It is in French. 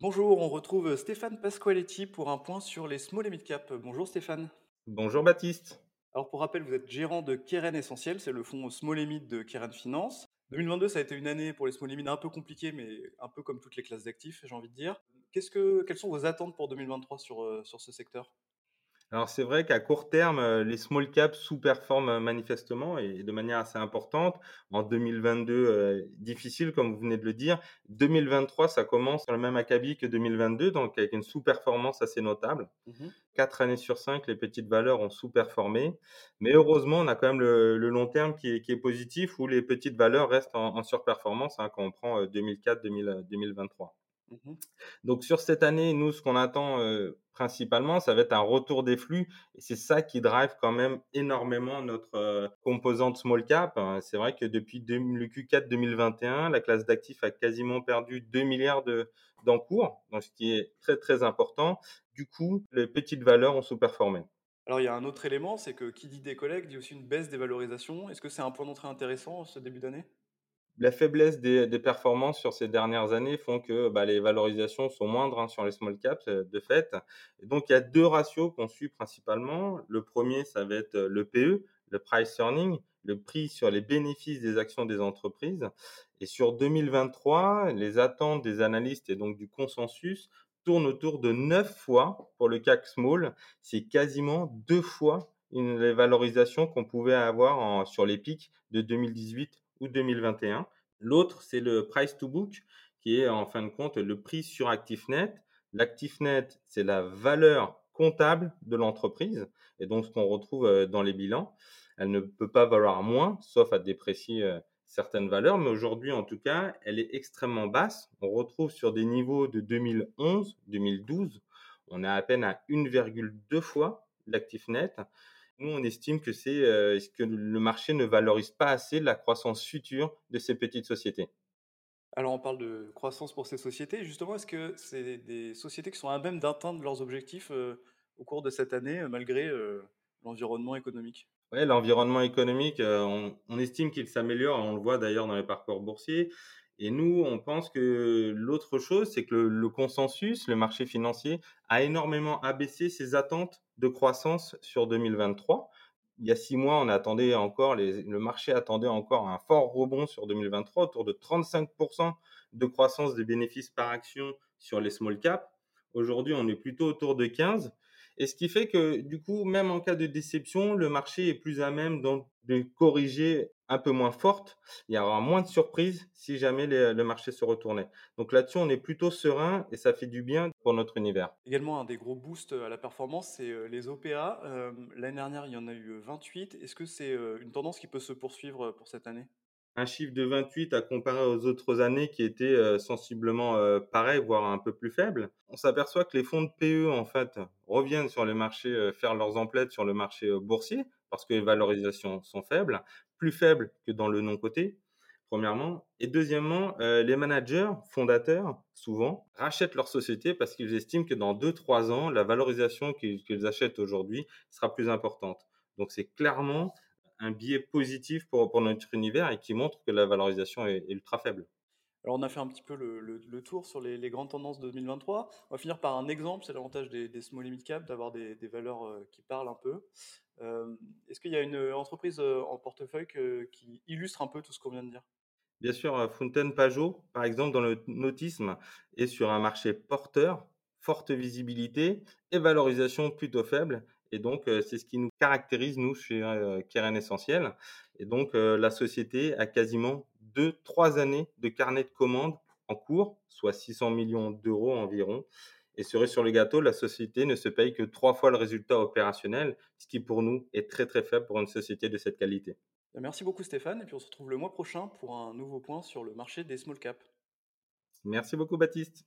Bonjour, on retrouve Stéphane Pasqualetti pour un point sur les small et mid cap. Bonjour Stéphane. Bonjour Baptiste. Alors pour rappel, vous êtes gérant de Keren Essentiel, c'est le fonds small et mid de Keren Finance. 2022, ça a été une année pour les small et mid un peu compliquée, mais un peu comme toutes les classes d'actifs, j'ai envie de dire. Que, quelles sont vos attentes pour 2023 sur, euh, sur ce secteur? Alors c'est vrai qu'à court terme, euh, les small caps sous-performent euh, manifestement et de manière assez importante. En 2022, euh, difficile comme vous venez de le dire. 2023, ça commence dans le même acabit que 2022, donc avec une sous-performance assez notable. Mhm. Quatre années sur cinq, les petites valeurs ont sous-performé. Mais heureusement, on a quand même le, le long terme qui est, qui est, positif où les petites valeurs restent en, en surperformance hein, quand on prend 2004-2023. Mmh Donc sur cette année, nous, ce qu'on attend euh, principalement, ça va être un retour des flux. Et c'est ça qui drive quand même énormément notre euh, composante small cap. C'est vrai que depuis le Q4 2021, la classe d'actifs a quasiment perdu 2 milliards d'encours, donc ce qui est très très important. Du coup, les petites valeurs ont sous-performé. Alors il y a un autre élément, c'est que qui dit des collègues dit aussi une baisse des valorisations. Est-ce que c'est un point d'entrée intéressant ce début d'année? La faiblesse des, performances sur ces dernières années font que bah, les valorisations sont moindres hein, sur les small caps euh, de fait. Donc il y a deux ratios qu'on suit principalement. Le premier, ça va être le PE, le price earning, le prix sur les bénéfices des actions des entreprises. Et sur 2023, les attentes des analystes et donc du consensus tournent autour de 9 fois pour le CAC Small. C'est quasiment deux fois les valorisations qu'on pouvait avoir sur les pics de 2018 ou 2021. L'autre, c'est le price to book, qui est en fin de compte le prix sur actif net. L'actif net, c'est la valeur comptable de l'entreprise et donc ce qu'on retrouve euh, dans les bilans. Elle ne peut pas valoir moins, sauf à déprécier euh, certaines valeurs, mais aujourd'hui en tout cas, elle est extrêmement basse. On retrouve sur des niveaux de 2011, 2012, on est à peine à 1,2 fois l'actif net. Nous, on estime que c'est euh, que le marché ne valorise pas assez la croissance future de ces petites sociétés? Alors, on parle de croissance pour ces sociétés. Justement, est-ce que c'est des sociétés qui sont à même d'atteindre leurs objectifs euh, au cours de cette année, euh, malgré euh, l'environnement économique? Oui, l'environnement économique, euh, on, on, estime qu'il s'améliore. On le voit d'ailleurs dans les parcours boursiers. Et nous, on pense que l'autre chose, c'est que le, consensus, le marché financier, a énormément abaissé ses attentes de croissance sur 2023. Il y a six mois, on attendait encore, le marché attendait encore un fort rebond sur 2023, autour de 35% de croissance des bénéfices par action sur les small caps. Aujourd'hui, on est plutôt autour de 15. Et ce qui fait que, du coup, même en cas de déception, le marché est plus à même de corriger un peu moins forte. Il y aura moins de surprises si jamais les, le marché se retournait. Donc là-dessus, on est plutôt serein et ça fait du bien pour notre univers. Également, un des gros boosts à la performance, c'est euh, les OPA. Euh, L'année dernière, il y en a eu 28. Est-ce que c'est euh, une tendance qui peut se poursuivre pour cette année? Un chiffre de 28 à comparer aux autres années qui étaient sensiblement pareils, voire un peu plus faibles. On s'aperçoit que les fonds de PE, en fait, reviennent sur les marchés, euh, faire leurs emplettes sur le marché boursier, parce que les valorisations sont faibles, plus faibles que dans le non-coté, premièrement. Et deuxièmement, les managers, fondateurs, souvent, rachètent leur société parce qu'ils estiment que dans 2-3 ans, la valorisation qu'ils achètent aujourd'hui sera plus importante. Donc c'est clairement un biais positif pour, notre univers et qui montre que la valorisation est ultra faible. Alors on a fait un petit peu le, tour sur les, grandes tendances de 2023. On va finir par un exemple, c'est l'avantage des, small mid cap, d'avoir des, valeurs euh, qui parlent un peu. Euh, Est-ce qu'il y a une entreprise euh, en portefeuille qui illustre un peu tout ce qu'on vient de dire? Bien sûr, Fontaine Pajot, par exemple, dans le nautisme, est sur un marché porteur, forte visibilité et valorisation plutôt faible. Et donc, c'est ce qui nous caractérise, nous, chez Keren Essentiel. Et donc, la société a quasiment deux, trois années de carnet de commandes en cours, soit 600 millions d'euros environ. Et cerise sur le gâteau, la société ne se paye que trois fois le résultat opérationnel, ce qui pour nous est très très faible pour une société de cette qualité. Merci beaucoup Stéphane, et puis on se retrouve le mois prochain pour un nouveau point sur le marché des small caps. Merci beaucoup Baptiste.